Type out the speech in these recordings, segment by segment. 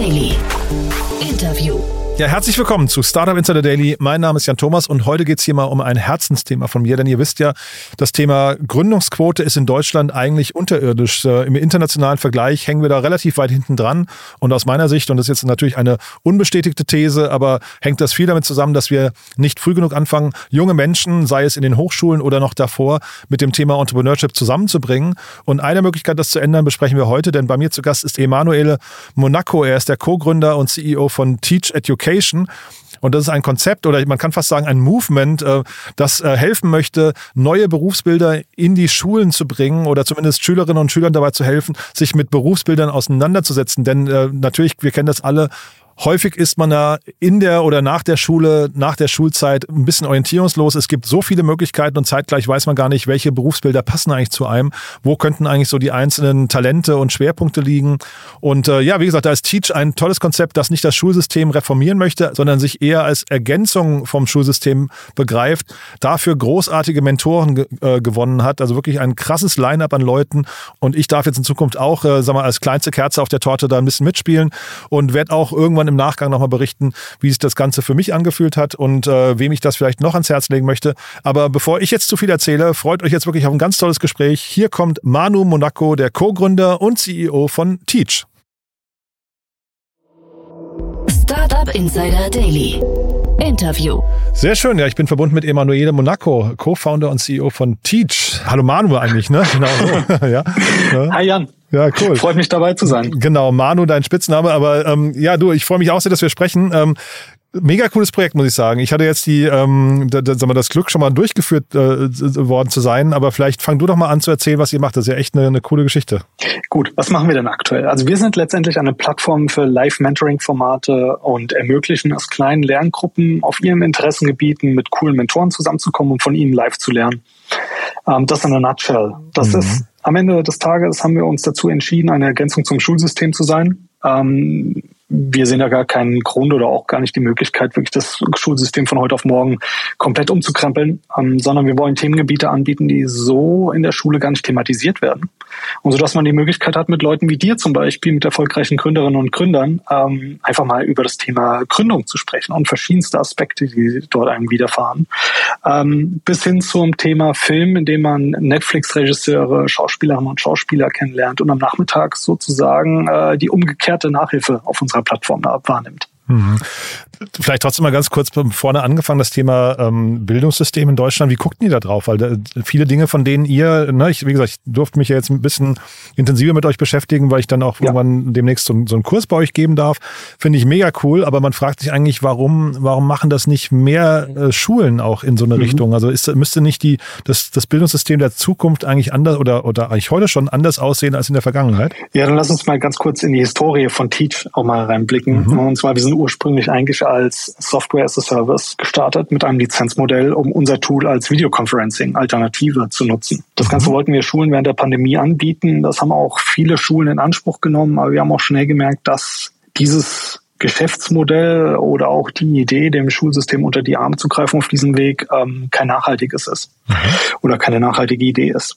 Daily. Ja, herzlich willkommen zu Startup Insider Daily. Mein Name ist Jan Thomas und heute geht es hier mal um ein Herzensthema von mir, denn ihr wisst ja, das Thema Gründungsquote ist in Deutschland eigentlich unterirdisch. Äh, Im internationalen Vergleich hängen wir da relativ weit hinten dran und aus meiner Sicht, und das ist jetzt natürlich eine unbestätigte These, aber hängt das viel damit zusammen, dass wir nicht früh genug anfangen, junge Menschen, sei es in den Hochschulen oder noch davor, mit dem Thema Entrepreneurship zusammenzubringen. Und eine Möglichkeit, das zu ändern, besprechen wir heute, denn bei mir zu Gast ist Emanuele Monaco. Er ist der Co-Gründer und CEO von Teach Education Education. Und das ist ein Konzept oder man kann fast sagen ein Movement, äh, das äh, helfen möchte, neue Berufsbilder in die Schulen zu bringen oder zumindest Schülerinnen und Schülern dabei zu helfen, sich mit Berufsbildern auseinanderzusetzen. Denn äh, natürlich, wir kennen das alle, Häufig ist man da in der oder nach der Schule, nach der Schulzeit ein bisschen orientierungslos. Es gibt so viele Möglichkeiten und zeitgleich weiß man gar nicht, welche Berufsbilder passen eigentlich zu einem. Wo könnten eigentlich so die einzelnen Talente und Schwerpunkte liegen? Und äh, ja, wie gesagt, da ist Teach ein tolles Konzept, das nicht das Schulsystem reformieren möchte, sondern sich eher als Ergänzung vom Schulsystem begreift, dafür großartige Mentoren äh, gewonnen hat. Also wirklich ein krasses Line-up an Leuten. Und ich darf jetzt in Zukunft auch, äh, sag mal, als kleinste Kerze auf der Torte da ein bisschen mitspielen und werde auch irgendwann im Nachgang nochmal berichten, wie sich das Ganze für mich angefühlt hat und äh, wem ich das vielleicht noch ans Herz legen möchte. Aber bevor ich jetzt zu viel erzähle, freut euch jetzt wirklich auf ein ganz tolles Gespräch. Hier kommt Manu Monaco, der Co-Gründer und CEO von Teach. Startup Insider Daily. Interview. Sehr schön, ja, ich bin verbunden mit Emanuele Monaco, Co-Founder und CEO von Teach. Hallo Manu eigentlich, ne? Genau so. ja. Hi Jan. Ja, cool. Freut mich dabei zu sein. Genau, Manu, dein Spitzname. Aber ähm, ja, du, ich freue mich auch sehr, dass wir sprechen. Ähm, Mega cooles Projekt, muss ich sagen. Ich hatte jetzt die, ähm, da, da, sagen wir, das Glück, schon mal durchgeführt äh, worden zu sein, aber vielleicht fang du doch mal an zu erzählen, was ihr macht. Das ist ja echt eine, eine coole Geschichte. Gut, was machen wir denn aktuell? Also wir sind letztendlich eine Plattform für Live-Mentoring-Formate und ermöglichen es kleinen Lerngruppen auf ihren Interessengebieten mit coolen Mentoren zusammenzukommen und von ihnen live zu lernen. Ähm, das in a nutshell. Das mhm. ist am Ende des Tages haben wir uns dazu entschieden, eine Ergänzung zum Schulsystem zu sein. Ähm, wir sehen ja gar keinen Grund oder auch gar nicht die Möglichkeit, wirklich das Schulsystem von heute auf morgen komplett umzukrempeln, ähm, sondern wir wollen Themengebiete anbieten, die so in der Schule gar nicht thematisiert werden. Und so dass man die Möglichkeit hat, mit Leuten wie dir zum Beispiel, mit erfolgreichen Gründerinnen und Gründern, ähm, einfach mal über das Thema Gründung zu sprechen und verschiedenste Aspekte, die dort einem widerfahren. Ähm, bis hin zum Thema Film, in dem man Netflix-Regisseure, Schauspielerinnen und Schauspieler kennenlernt und am Nachmittag sozusagen äh, die umgekehrte Nachhilfe auf unserer Plattform wahrnimmt. Mhm. Vielleicht trotzdem mal ganz kurz vorne angefangen, das Thema ähm, Bildungssystem in Deutschland. Wie guckt ihr da drauf? Weil da, viele Dinge, von denen ihr, ne, ich, wie gesagt, ich durfte mich ja jetzt ein bisschen intensiver mit euch beschäftigen, weil ich dann auch ja. irgendwann demnächst so, so, einen Kurs bei euch geben darf. Finde ich mega cool, aber man fragt sich eigentlich, warum, warum machen das nicht mehr äh, Schulen auch in so eine mhm. Richtung? Also ist, müsste nicht die, das, das Bildungssystem der Zukunft eigentlich anders oder, oder eigentlich heute schon anders aussehen als in der Vergangenheit? Ja, dann lass uns mal ganz kurz in die Historie von Teach auch mal reinblicken. Mhm. Und zwar, wir sind ursprünglich eigentlich als Software as a Service gestartet mit einem Lizenzmodell, um unser Tool als Videoconferencing-Alternative zu nutzen. Das Ganze mhm. wollten wir Schulen während der Pandemie anbieten. Das haben auch viele Schulen in Anspruch genommen, aber wir haben auch schnell gemerkt, dass dieses Geschäftsmodell oder auch die Idee, dem Schulsystem unter die Arme zu greifen auf diesem Weg, ähm, kein nachhaltiges ist mhm. oder keine nachhaltige Idee ist.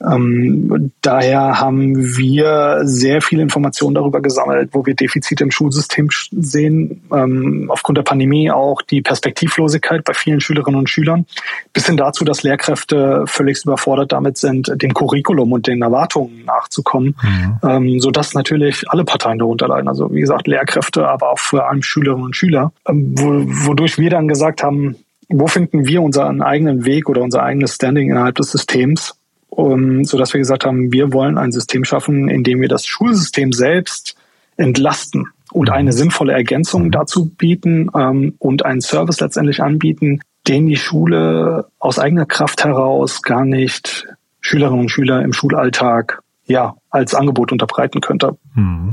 Ähm, daher haben wir sehr viele Informationen darüber gesammelt, wo wir Defizite im Schulsystem sehen, ähm, aufgrund der Pandemie auch die Perspektivlosigkeit bei vielen Schülerinnen und Schülern, bis hin dazu, dass Lehrkräfte völlig überfordert damit sind, dem Curriculum und den Erwartungen nachzukommen, mhm. ähm, sodass natürlich alle Parteien darunter leiden. Also wie gesagt, Lehrkräfte, aber auch vor allem Schülerinnen und Schüler, ähm, wodurch wir dann gesagt haben, wo finden wir unseren eigenen Weg oder unser eigenes Standing innerhalb des Systems, um, so dass wir gesagt haben, wir wollen ein System schaffen, in dem wir das Schulsystem selbst entlasten und eine sinnvolle Ergänzung dazu bieten ähm, und einen Service letztendlich anbieten, den die Schule aus eigener Kraft heraus gar nicht Schülerinnen und Schüler im Schulalltag ja als Angebot unterbreiten könnte. Hm.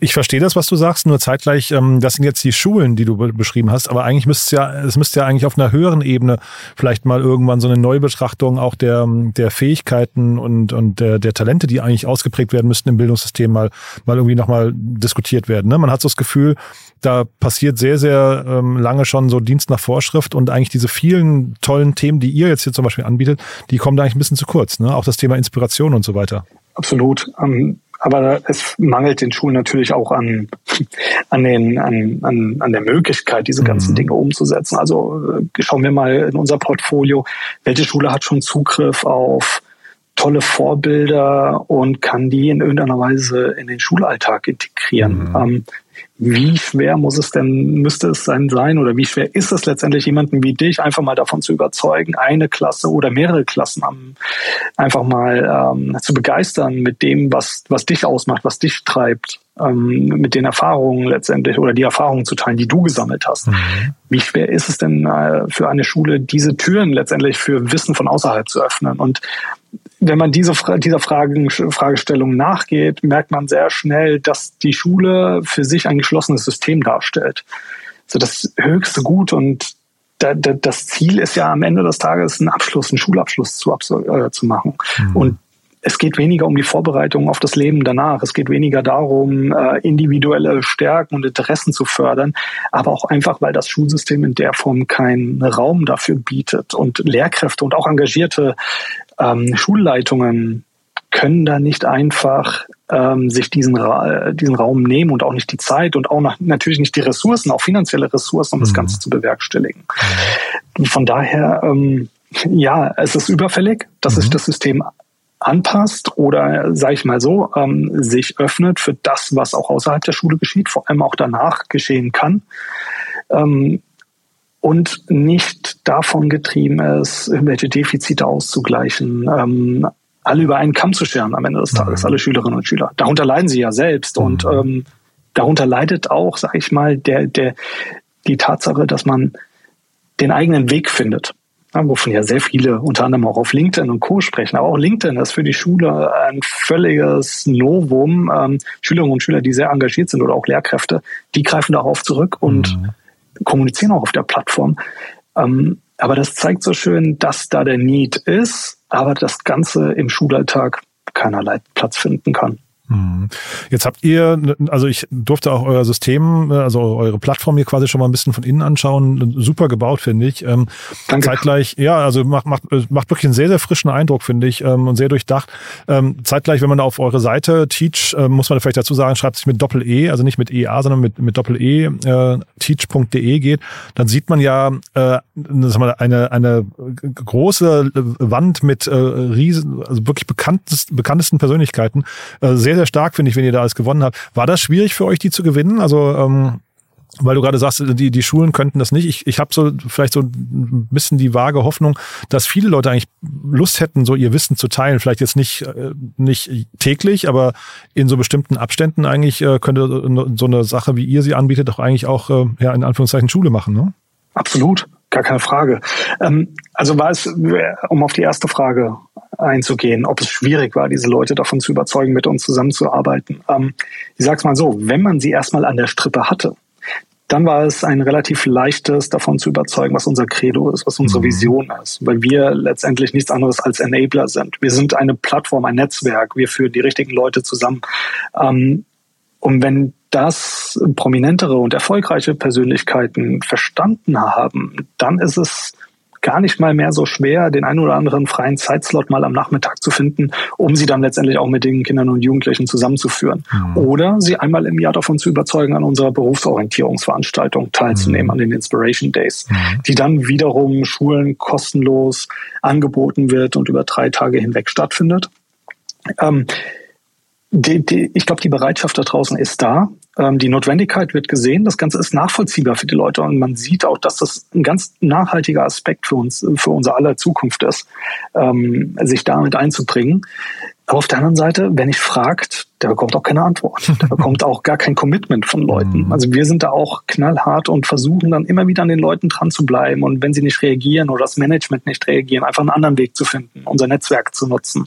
Ich verstehe das, was du sagst, nur zeitgleich, ähm, das sind jetzt die Schulen, die du beschrieben hast, aber eigentlich müsste es ja, es müsste ja eigentlich auf einer höheren Ebene vielleicht mal irgendwann so eine Neubetrachtung auch der, der Fähigkeiten und, und der, der Talente, die eigentlich ausgeprägt werden müssten im Bildungssystem mal, mal irgendwie nochmal diskutiert werden. Ne? Man hat so das Gefühl, da passiert sehr, sehr ähm, lange schon so Dienst nach Vorschrift und eigentlich diese vielen tollen Themen, die ihr jetzt hier zum Beispiel anbietet, die kommen da eigentlich ein bisschen zu kurz. Ne? Auch das Thema Inspiration und so weiter. Absolut. Ähm, Aber es mangelt den Schulen natürlich auch an, an, den, an, an, an der Möglichkeit, diese ganzen mhm. Dinge umzusetzen. Also äh, schauen wir mal in unser Portfolio, welche Schule hat schon Zugriff auf tolle Vorbilder und kann die in irgendeiner Weise in den Schulalltag integrieren. Mhm. Ähm, wie schwer muss es denn, müsste es sein sein oder wie schwer ist es letztendlich jemanden wie dich einfach mal davon zu überzeugen, eine Klasse oder mehrere Klassen am, einfach mal ähm, zu begeistern mit dem, was, was dich ausmacht, was dich treibt, ähm, mit den Erfahrungen letztendlich oder die Erfahrungen zu teilen, die du gesammelt hast. Mhm. Wie schwer ist es denn äh, für eine Schule, diese Türen letztendlich für Wissen von außerhalb zu öffnen? Und wenn man diese, dieser Fragen, Fragestellung nachgeht, merkt man sehr schnell, dass die Schule für sich ein geschlossenes System darstellt. So das höchste Gut und da, da, das Ziel ist ja am Ende des Tages einen Abschluss, einen Schulabschluss zu, äh, zu machen. Mhm. Und es geht weniger um die Vorbereitung auf das Leben danach. Es geht weniger darum, äh, individuelle Stärken und Interessen zu fördern, aber auch einfach, weil das Schulsystem in der Form keinen Raum dafür bietet und Lehrkräfte und auch engagierte ähm, Schulleitungen können da nicht einfach ähm, sich diesen, Ra diesen Raum nehmen und auch nicht die Zeit und auch noch, natürlich nicht die Ressourcen, auch finanzielle Ressourcen, um mhm. das Ganze zu bewerkstelligen. Mhm. Von daher, ähm, ja, es ist überfällig, dass mhm. sich das System anpasst oder, sage ich mal so, ähm, sich öffnet für das, was auch außerhalb der Schule geschieht, vor allem auch danach geschehen kann. Ähm, und nicht davon getrieben ist, irgendwelche Defizite auszugleichen, ähm, alle über einen Kamm zu scheren am Ende des Tages, mhm. alle Schülerinnen und Schüler. Darunter leiden sie ja selbst mhm. und ähm, darunter leidet auch, sag ich mal, der, der, die Tatsache, dass man den eigenen Weg findet. Ja, wovon ja sehr viele unter anderem auch auf LinkedIn und Co. sprechen. Aber auch LinkedIn ist für die Schule ein völliges Novum. Ähm, Schülerinnen und Schüler, die sehr engagiert sind oder auch Lehrkräfte, die greifen darauf zurück und mhm kommunizieren auch auf der Plattform. Ähm, aber das zeigt so schön, dass da der Need ist, aber das Ganze im Schulalltag keinerlei Platz finden kann. Mhm. Jetzt habt ihr, also ich durfte auch euer System, also eure Plattform hier quasi schon mal ein bisschen von innen anschauen. Super gebaut, finde ich. Ähm, Danke. Zeitgleich, ja, also macht, macht, macht wirklich einen sehr, sehr frischen Eindruck, finde ich, ähm, und sehr durchdacht. Ähm, zeitgleich, wenn man da auf eure Seite Teach, muss man vielleicht dazu sagen, schreibt sich mit Doppel-E, also nicht mit EA, sondern mit, mit Doppel-E, äh, teach.de geht, dann sieht man ja äh, eine, eine große Wand mit äh, riesen, also wirklich bekanntesten, bekanntesten Persönlichkeiten, äh, sehr sehr stark, finde ich, wenn ihr da alles gewonnen habt. War das schwierig für euch, die zu gewinnen? Also, ähm, weil du gerade sagst, die, die Schulen könnten das nicht. Ich, ich habe so vielleicht so ein bisschen die vage Hoffnung, dass viele Leute eigentlich Lust hätten, so ihr Wissen zu teilen. Vielleicht jetzt nicht, äh, nicht täglich, aber in so bestimmten Abständen eigentlich äh, könnte so eine Sache, wie ihr sie anbietet, doch eigentlich auch äh, ja, in Anführungszeichen Schule machen. Ne? Absolut, gar keine Frage. Ähm, also war es, um auf die erste Frage einzugehen, ob es schwierig war, diese Leute davon zu überzeugen, mit uns zusammenzuarbeiten. Ähm, ich sag's mal so, wenn man sie erstmal an der Strippe hatte, dann war es ein relativ leichtes, davon zu überzeugen, was unser Credo ist, was unsere mhm. Vision ist, weil wir letztendlich nichts anderes als Enabler sind. Wir sind eine Plattform, ein Netzwerk, wir führen die richtigen Leute zusammen. Ähm, und wenn das prominentere und erfolgreiche Persönlichkeiten verstanden haben, dann ist es gar nicht mal mehr so schwer, den einen oder anderen freien Zeitslot mal am Nachmittag zu finden, um sie dann letztendlich auch mit den Kindern und Jugendlichen zusammenzuführen. Mhm. Oder sie einmal im Jahr davon zu überzeugen, an unserer Berufsorientierungsveranstaltung teilzunehmen, mhm. an den Inspiration Days, mhm. die dann wiederum Schulen kostenlos angeboten wird und über drei Tage hinweg stattfindet. Ähm, die, die, ich glaube, die Bereitschaft da draußen ist da. Ähm, die Notwendigkeit wird gesehen. Das Ganze ist nachvollziehbar für die Leute und man sieht auch, dass das ein ganz nachhaltiger Aspekt für uns, für unser aller Zukunft ist, ähm, sich damit einzubringen. Aber auf der anderen Seite, wenn ich fragt, der bekommt auch keine Antwort. Der bekommt auch gar kein Commitment von Leuten. Mhm. Also wir sind da auch knallhart und versuchen dann immer wieder an den Leuten dran zu bleiben und wenn sie nicht reagieren oder das Management nicht reagieren, einfach einen anderen Weg zu finden, unser Netzwerk zu nutzen.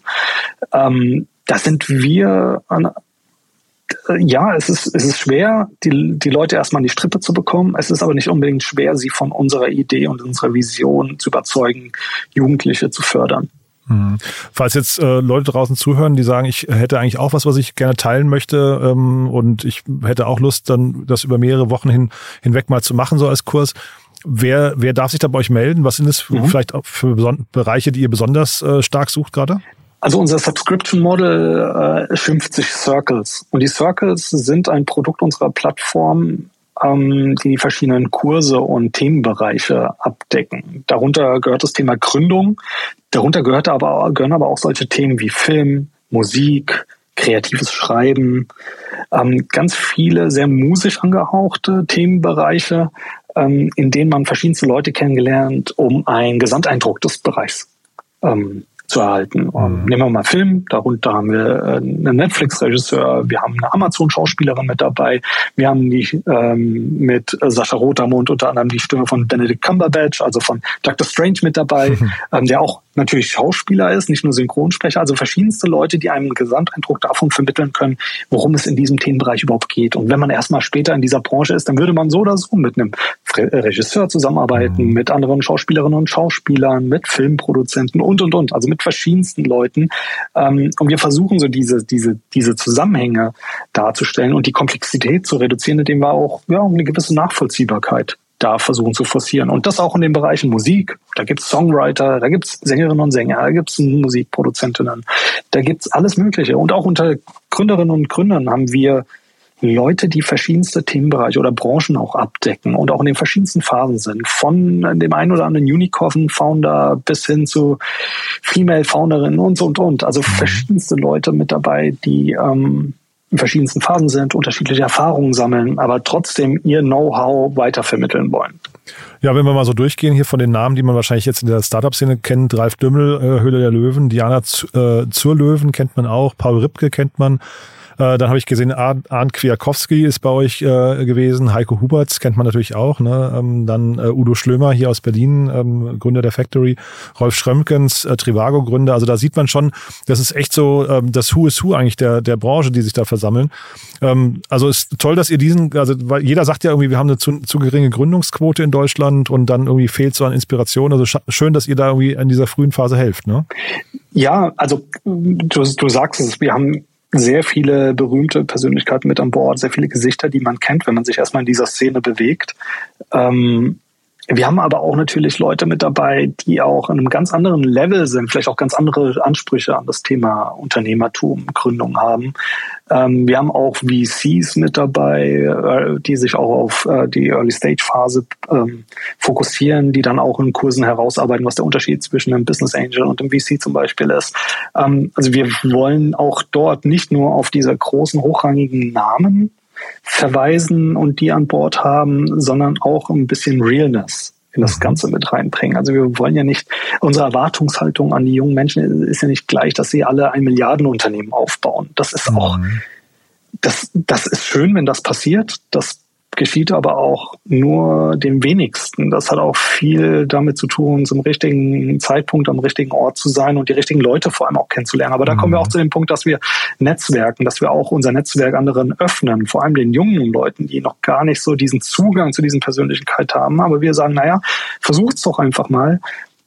Ähm, da sind wir an, ja, es ist, es ist schwer, die, die Leute erstmal an die Strippe zu bekommen. Es ist aber nicht unbedingt schwer, sie von unserer Idee und unserer Vision zu überzeugen, Jugendliche zu fördern. Mhm. Falls jetzt äh, Leute draußen zuhören, die sagen, ich hätte eigentlich auch was, was ich gerne teilen möchte ähm, und ich hätte auch Lust, dann das über mehrere Wochen hin, hinweg mal zu machen, so als Kurs. Wer, wer darf sich da bei euch melden? Was sind es mhm. vielleicht auch für Bereiche, die ihr besonders äh, stark sucht gerade? Also unser Subscription Model äh, schimpft sich Circles. Und die Circles sind ein Produkt unserer Plattform, ähm, die verschiedenen Kurse und Themenbereiche abdecken. Darunter gehört das Thema Gründung. Darunter gehört aber, gehören aber auch solche Themen wie Film, Musik, kreatives Schreiben, ähm, ganz viele sehr musisch angehauchte Themenbereiche, ähm, in denen man verschiedenste Leute kennengelernt, um einen Gesamteindruck des Bereichs ähm, zu erhalten. Mhm. Nehmen wir mal Film, darunter haben wir äh, einen Netflix-Regisseur, wir haben eine Amazon-Schauspielerin mit dabei, wir haben die ähm, mit Sascha Rotermund unter anderem die Stimme von Benedict Cumberbatch, also von Dr. Strange mit dabei, mhm. ähm, der auch natürlich Schauspieler ist, nicht nur Synchronsprecher, also verschiedenste Leute, die einem Gesamteindruck davon vermitteln können, worum es in diesem Themenbereich überhaupt geht. Und wenn man erstmal später in dieser Branche ist, dann würde man so oder so mit einem Regisseur zusammenarbeiten, mhm. mit anderen Schauspielerinnen und Schauspielern, mit Filmproduzenten und, und, und, also mit verschiedensten Leuten. Ähm, und wir versuchen so diese, diese, diese Zusammenhänge darzustellen und die Komplexität zu reduzieren, indem wir auch ja, eine gewisse Nachvollziehbarkeit da versuchen zu forcieren. Und das auch in den Bereichen Musik. Da gibt's Songwriter, da gibt's Sängerinnen und Sänger, da gibt's Musikproduzentinnen, da gibt's alles Mögliche. Und auch unter Gründerinnen und Gründern haben wir Leute, die verschiedenste Themenbereiche oder Branchen auch abdecken und auch in den verschiedensten Phasen sind. Von dem einen oder anderen Unicorn-Founder bis hin zu Female-Founderinnen und so und und. Also mhm. verschiedenste Leute mit dabei, die ähm, in verschiedensten Phasen sind, unterschiedliche Erfahrungen sammeln, aber trotzdem ihr Know-how weitervermitteln wollen. Ja, wenn wir mal so durchgehen hier von den Namen, die man wahrscheinlich jetzt in der Startup-Szene kennt, Ralf Dümmel, äh, Höhle der Löwen, Diana Z äh, zur Löwen kennt man auch, Paul Ripke kennt man, äh, dann habe ich gesehen, Arndt Kwiatkowski ist bei euch äh, gewesen, Heiko Huberts kennt man natürlich auch, ne? Ähm, dann äh, Udo Schlömer hier aus Berlin, ähm, Gründer der Factory, Rolf Schrömkens, äh, Trivago-Gründer. Also da sieht man schon, das ist echt so ähm, das Who is Who eigentlich der, der Branche, die sich da versammeln. Ähm, also ist toll, dass ihr diesen, also weil jeder sagt ja irgendwie, wir haben eine zu, zu geringe Gründungsquote in Deutschland und dann irgendwie fehlt so an Inspiration. Also schön, dass ihr da irgendwie in dieser frühen Phase helft, ne? Ja, also du, du sagst es, wir haben sehr viele berühmte Persönlichkeiten mit an Bord, sehr viele Gesichter, die man kennt, wenn man sich erstmal in dieser Szene bewegt. Ähm, wir haben aber auch natürlich Leute mit dabei, die auch in einem ganz anderen Level sind, vielleicht auch ganz andere Ansprüche an das Thema Unternehmertum, Gründung haben. Ähm, wir haben auch VCs mit dabei, äh, die sich auch auf äh, die Early-Stage-Phase ähm, fokussieren, die dann auch in Kursen herausarbeiten, was der Unterschied zwischen einem Business Angel und einem VC zum Beispiel ist. Ähm, also wir wollen auch dort nicht nur auf diese großen, hochrangigen Namen verweisen und die an Bord haben, sondern auch ein bisschen Realness in das mhm. Ganze mit reinbringen. Also wir wollen ja nicht, unsere Erwartungshaltung an die jungen Menschen ist ja nicht gleich, dass sie alle ein Milliardenunternehmen aufbauen. Das ist auch, mhm. das, das ist schön, wenn das passiert. Das geschieht aber auch nur dem wenigsten. Das hat auch viel damit zu tun, zum richtigen Zeitpunkt am richtigen Ort zu sein und die richtigen Leute vor allem auch kennenzulernen. Aber da mhm. kommen wir mhm. auch zu dem Punkt, dass wir Netzwerken, dass wir auch unser Netzwerk anderen öffnen, vor allem den jungen Leuten, die noch gar nicht so diesen Zugang zu diesen Persönlichkeit haben. Aber wir sagen, naja, versucht's doch einfach mal.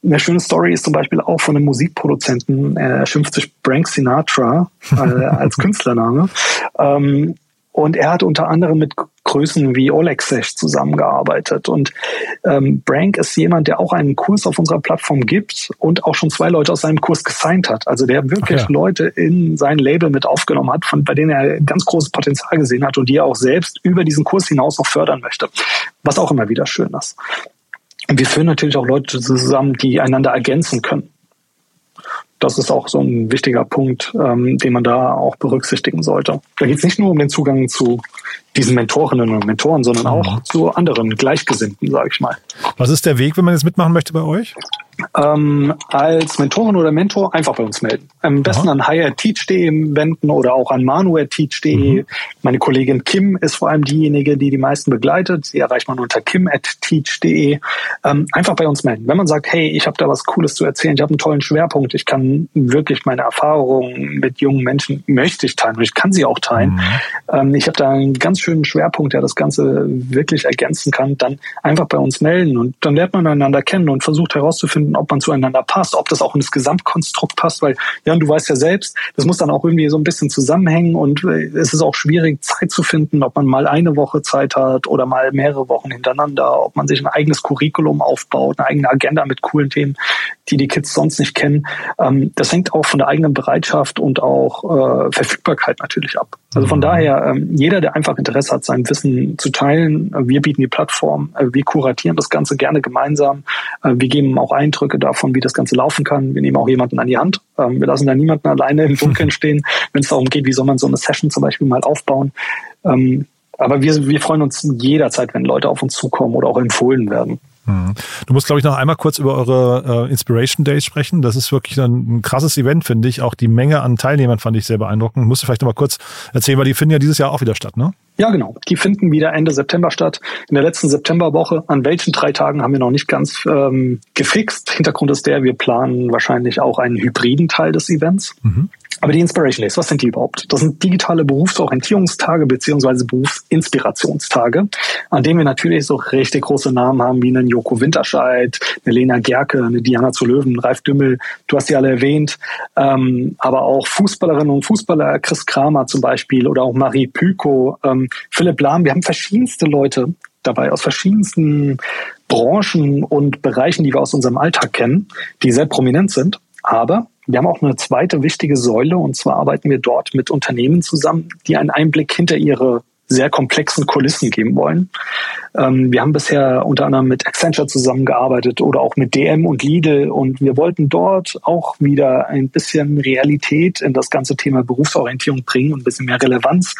Eine schöne Story ist zum Beispiel auch von einem Musikproduzenten, er schimpft sich Frank Sinatra äh, als Künstlername. Ähm, und er hat unter anderem mit Größen wie Olexech zusammengearbeitet. Und ähm, Brank ist jemand, der auch einen Kurs auf unserer Plattform gibt und auch schon zwei Leute aus seinem Kurs gesigned hat. Also der wirklich ja. Leute in sein Label mit aufgenommen hat, von bei denen er ganz großes Potenzial gesehen hat und die er auch selbst über diesen Kurs hinaus noch fördern möchte. Was auch immer wieder schön ist. Und wir führen natürlich auch Leute zusammen, die einander ergänzen können das ist auch so ein wichtiger Punkt, ähm, den man da auch berücksichtigen sollte. Da geht es nicht nur um den Zugang zu diesen Mentorinnen und Mentoren, sondern auch mhm. zu anderen Gleichgesinnten, sage ich mal. Was ist der Weg, wenn man jetzt mitmachen möchte bei euch? Ähm, als Mentorin oder Mentor einfach bei uns melden. Am besten Aha. an higherteach.de wenden oder auch an manuelteach.de. Mhm. Meine Kollegin Kim ist vor allem diejenige, die die meisten begleitet. Sie erreicht man unter kim.teach.de. Ähm, einfach bei uns melden. Wenn man sagt, hey, ich habe da was Cooles zu erzählen, ich habe einen tollen Schwerpunkt, ich kann wirklich meine Erfahrungen mit jungen Menschen, möchte ich teilen und ich kann sie auch teilen. Mhm. Ähm, ich habe da einen ganz schönen Schwerpunkt, der das Ganze wirklich ergänzen kann, dann einfach bei uns melden und dann lernt man einander kennen und versucht herauszufinden, ob man zueinander passt, ob das auch in das Gesamtkonstrukt passt, weil ja, du weißt ja selbst, das muss dann auch irgendwie so ein bisschen zusammenhängen und äh, es ist auch schwierig, Zeit zu finden, ob man mal eine Woche Zeit hat oder mal mehrere Wochen hintereinander, ob man sich ein eigenes Curriculum aufbaut, eine eigene Agenda mit coolen Themen. die die Kids sonst nicht kennen. Ähm, das hängt auch von der eigenen Bereitschaft und auch äh, Verfügbarkeit natürlich ab. Also von mhm. daher, ähm, jeder, der einfach Interesse hat, sein Wissen zu teilen, äh, wir bieten die Plattform, äh, wir kuratieren das Ganze gerne gemeinsam, äh, wir geben auch Eindrücke davon, wie das Ganze laufen kann. Wir nehmen auch jemanden an die Hand. Ähm, wir lassen da niemanden alleine im Dunkeln stehen, wenn es darum geht, wie soll man so eine Session zum Beispiel mal aufbauen. Ähm, aber wir, wir freuen uns jederzeit, wenn Leute auf uns zukommen oder auch empfohlen werden. Mhm. Du musst, glaube ich, noch einmal kurz über eure äh, Inspiration Days sprechen. Das ist wirklich ein, ein krasses Event, finde ich. Auch die Menge an Teilnehmern fand ich sehr beeindruckend. Musst du vielleicht noch mal kurz erzählen, weil die finden ja dieses Jahr auch wieder statt, ne? Ja, genau. Die finden wieder Ende September statt. In der letzten Septemberwoche. An welchen drei Tagen haben wir noch nicht ganz ähm, gefixt. Hintergrund ist der, wir planen wahrscheinlich auch einen hybriden Teil des Events. Mhm. Aber die Inspiration Days, was sind die überhaupt? Das sind digitale Berufsorientierungstage beziehungsweise Berufsinspirationstage, an denen wir natürlich so richtig große Namen haben wie einen Joko Winterscheid, eine Lena Gerke, eine Diana zu Löwen, Ralf Dümmel, du hast die alle erwähnt, ähm, aber auch Fußballerinnen und Fußballer, Chris Kramer zum Beispiel oder auch Marie Pyko, ähm, Philipp Lahm. Wir haben verschiedenste Leute dabei aus verschiedensten Branchen und Bereichen, die wir aus unserem Alltag kennen, die sehr prominent sind. Aber wir haben auch eine zweite wichtige Säule und zwar arbeiten wir dort mit Unternehmen zusammen, die einen Einblick hinter ihre sehr komplexen Kulissen geben wollen. Ähm, wir haben bisher unter anderem mit Accenture zusammengearbeitet oder auch mit DM und Lidl und wir wollten dort auch wieder ein bisschen Realität in das ganze Thema Berufsorientierung bringen und ein bisschen mehr Relevanz,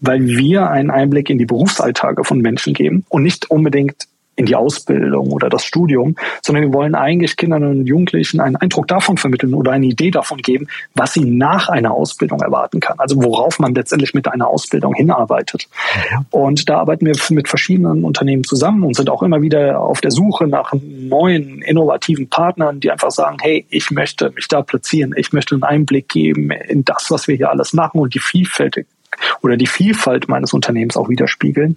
weil wir einen Einblick in die Berufsalltage von Menschen geben und nicht unbedingt in die Ausbildung oder das Studium, sondern wir wollen eigentlich Kindern und Jugendlichen einen Eindruck davon vermitteln oder eine Idee davon geben, was sie nach einer Ausbildung erwarten kann. Also worauf man letztendlich mit einer Ausbildung hinarbeitet. Und da arbeiten wir mit verschiedenen Unternehmen zusammen und sind auch immer wieder auf der Suche nach neuen, innovativen Partnern, die einfach sagen, hey, ich möchte mich da platzieren, ich möchte einen Einblick geben in das, was wir hier alles machen und die Vielfalt oder die Vielfalt meines Unternehmens auch widerspiegeln.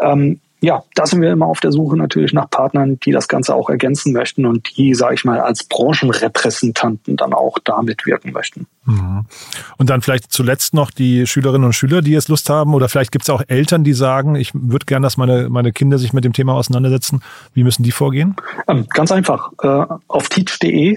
Ähm, ja, da sind wir immer auf der Suche natürlich nach Partnern, die das Ganze auch ergänzen möchten und die, sage ich mal, als Branchenrepräsentanten dann auch da mitwirken möchten. Mhm. Und dann vielleicht zuletzt noch die Schülerinnen und Schüler, die jetzt Lust haben, oder vielleicht gibt es auch Eltern, die sagen, ich würde gerne, dass meine, meine Kinder sich mit dem Thema auseinandersetzen. Wie müssen die vorgehen? Ähm, ganz einfach. Äh, auf teach.de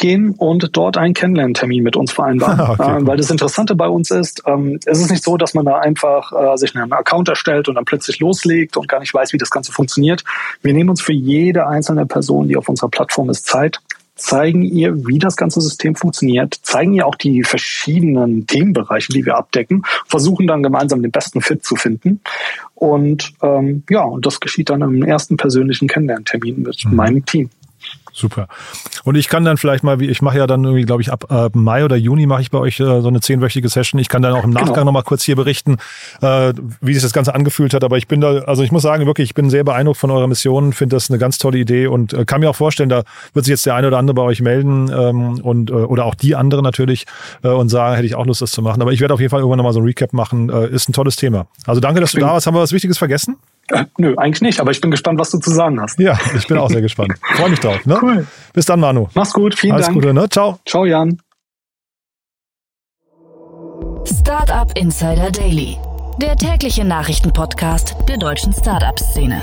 gehen und dort einen Kennenlerntermin mit uns vereinbaren. okay. ähm, weil das Interessante bei uns ist, ähm, es ist nicht so, dass man da einfach äh, sich einen Account erstellt und dann plötzlich loslegt und gar nicht weiß, wie das Ganze funktioniert. Wir nehmen uns für jede einzelne Person, die auf unserer Plattform ist, Zeit zeigen ihr, wie das ganze System funktioniert, zeigen ihr auch die verschiedenen Themenbereiche, die wir abdecken, versuchen dann gemeinsam den besten Fit zu finden. Und ähm, ja, und das geschieht dann im ersten persönlichen Kennenlerntermin mit mhm. meinem Team. Super. Und ich kann dann vielleicht mal, wie ich mache ja dann irgendwie, glaube ich, ab äh, Mai oder Juni mache ich bei euch äh, so eine zehnwöchige Session. Ich kann dann auch im Nachgang genau. nochmal kurz hier berichten, äh, wie sich das Ganze angefühlt hat. Aber ich bin da, also ich muss sagen, wirklich, ich bin sehr beeindruckt von eurer Mission, finde das eine ganz tolle Idee und äh, kann mir auch vorstellen, da wird sich jetzt der eine oder andere bei euch melden ähm, und äh, oder auch die andere natürlich äh, und sagen, hätte ich auch Lust, das zu machen. Aber ich werde auf jeden Fall irgendwann nochmal so ein Recap machen. Äh, ist ein tolles Thema. Also danke, dass du da warst. Haben wir was Wichtiges vergessen? Äh, nö, eigentlich nicht, aber ich bin gespannt, was du zu sagen hast. Ja, ich bin auch sehr gespannt. Freue mich drauf. Ne? Cool. Bis dann, Manu. Mach's gut, vielen Alles Dank. Alles Gute, ne? Ciao. Ciao, Jan. Startup Insider Daily, der tägliche Nachrichtenpodcast der deutschen Startup-Szene.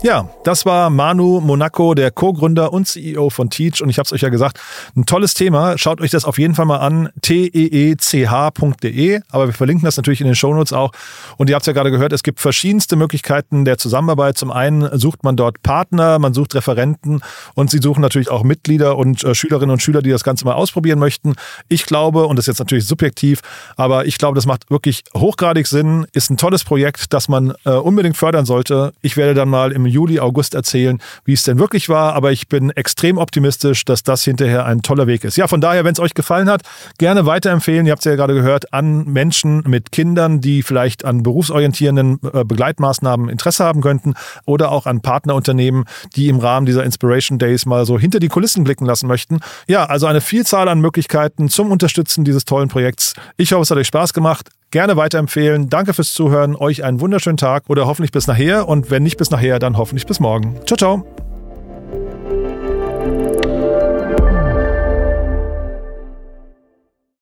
Ja, das war Manu Monaco, der Co-Gründer und CEO von Teach. Und ich habe es euch ja gesagt, ein tolles Thema. Schaut euch das auf jeden Fall mal an, teech.de. Aber wir verlinken das natürlich in den Shownotes auch. Und ihr habt es ja gerade gehört, es gibt verschiedenste Möglichkeiten der Zusammenarbeit. Zum einen sucht man dort Partner, man sucht Referenten und sie suchen natürlich auch Mitglieder und äh, Schülerinnen und Schüler, die das Ganze mal ausprobieren möchten. Ich glaube, und das ist jetzt natürlich subjektiv, aber ich glaube, das macht wirklich hochgradig Sinn, ist ein tolles Projekt, das man äh, unbedingt fördern sollte. Ich werde dann mal im Juli, August erzählen, wie es denn wirklich war. Aber ich bin extrem optimistisch, dass das hinterher ein toller Weg ist. Ja, von daher, wenn es euch gefallen hat, gerne weiterempfehlen. Ihr habt es ja gerade gehört, an Menschen mit Kindern, die vielleicht an berufsorientierenden äh, Begleitmaßnahmen Interesse haben könnten oder auch an Partnerunternehmen, die im Rahmen dieser Inspiration Days mal so hinter die Kulissen blicken lassen möchten. Ja, also eine Vielzahl an Möglichkeiten zum Unterstützen dieses tollen Projekts. Ich hoffe, es hat euch Spaß gemacht. Gerne weiterempfehlen. Danke fürs Zuhören. Euch einen wunderschönen Tag oder hoffentlich bis nachher. Und wenn nicht bis nachher, dann hoffentlich bis morgen. Ciao, ciao.